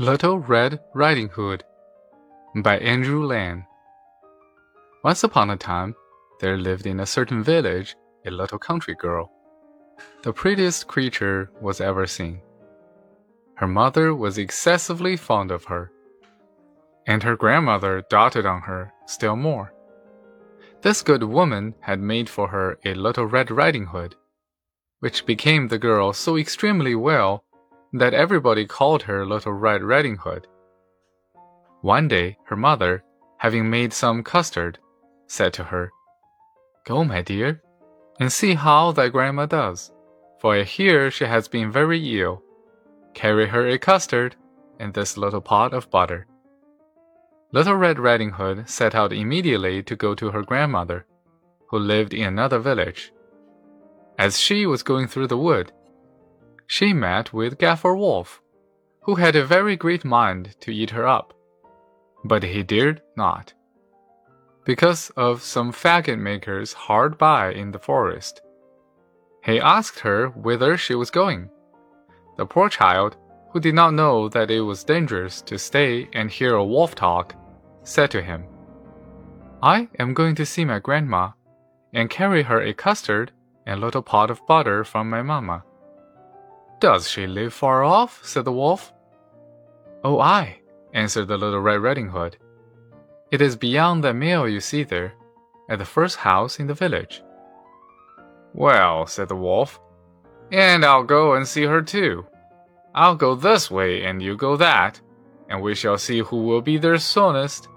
Little Red Riding Hood by Andrew Lang. Once upon a time, there lived in a certain village a little country girl. The prettiest creature was ever seen. Her mother was excessively fond of her, and her grandmother doted on her still more. This good woman had made for her a little Red Riding Hood, which became the girl so extremely well that everybody called her Little Red Riding Hood. One day, her mother, having made some custard, said to her, Go, my dear, and see how thy grandma does, for I hear she has been very ill. Carry her a custard and this little pot of butter. Little Red Riding Hood set out immediately to go to her grandmother, who lived in another village. As she was going through the wood, she met with Gaffer Wolf, who had a very great mind to eat her up, but he dared not, because of some faggot makers hard by in the forest. He asked her whither she was going. The poor child, who did not know that it was dangerous to stay and hear a wolf talk, said to him, I am going to see my grandma and carry her a custard and little pot of butter from my mamma. Does she live far off? said the wolf. Oh, aye, answered the little Red Riding Hood. It is beyond that mill you see there, at the first house in the village. Well, said the wolf, and I'll go and see her too. I'll go this way and you go that, and we shall see who will be there soonest.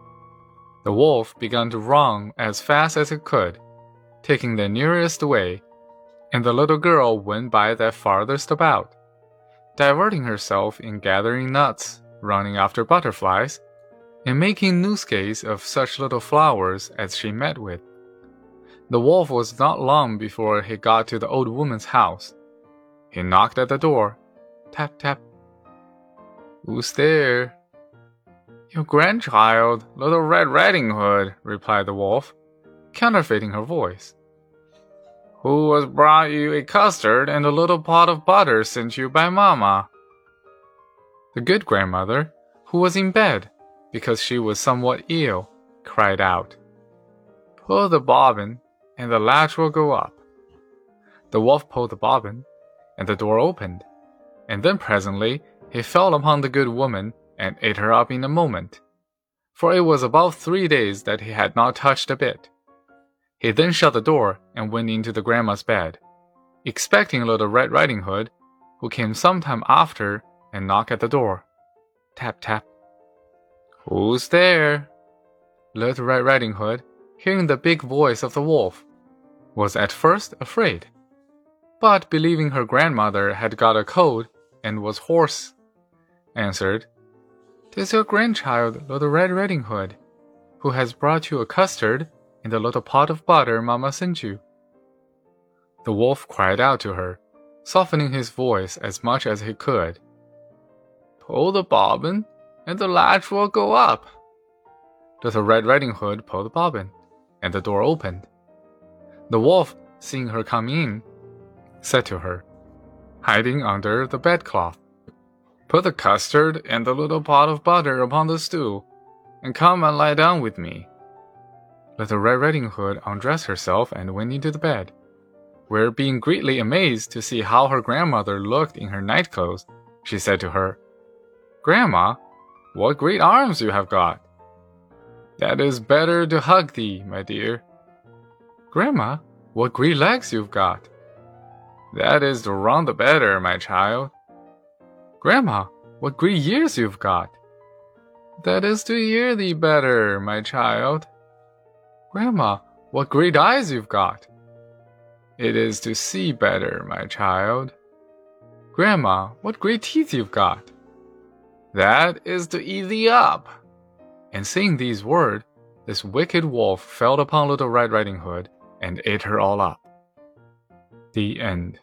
The wolf began to run as fast as it could, taking the nearest way and the little girl went by that farthest about, diverting herself in gathering nuts, running after butterflies, and making nosegays of such little flowers as she met with. The wolf was not long before he got to the old woman's house. He knocked at the door. Tap, tap. Who's there? Your grandchild, little Red Riding Hood, replied the wolf, counterfeiting her voice who has brought you a custard and a little pot of butter sent you by Mamma. The good grandmother, who was in bed because she was somewhat ill, cried out, Pull the bobbin, and the latch will go up. The wolf pulled the bobbin, and the door opened, and then presently he fell upon the good woman and ate her up in a moment, for it was about three days that he had not touched a bit. He then shut the door and went into the grandma's bed, expecting Little Red Riding Hood, who came some time after and knocked at the door. Tap, tap. Who's there? Little Red Riding Hood, hearing the big voice of the wolf, was at first afraid, but believing her grandmother had got a cold and was hoarse, answered, "'Tis your grandchild, Little Red Riding Hood, who has brought you a custard in the little pot of butter Mamma sent you. The wolf cried out to her, softening his voice as much as he could. Pull the bobbin, and the latch will go up. Little Red Riding Hood pulled the bobbin, and the door opened. The wolf, seeing her come in, said to her, hiding under the bedcloth, Put the custard and the little pot of butter upon the stool, and come and lie down with me. Little Red Riding Hood undressed herself and went into the bed, where, being greatly amazed to see how her grandmother looked in her night clothes, she said to her, Grandma, what great arms you have got! That is better to hug thee, my dear. Grandma, what great legs you've got! That is to run the better, my child. Grandma, what great ears you've got! That is to hear thee better, my child. Grandma, what great eyes you've got! It is to see better, my child. Grandma, what great teeth you've got! That is to eat thee up. And saying these words, this wicked wolf fell upon Little Red Riding Hood and ate her all up. The end.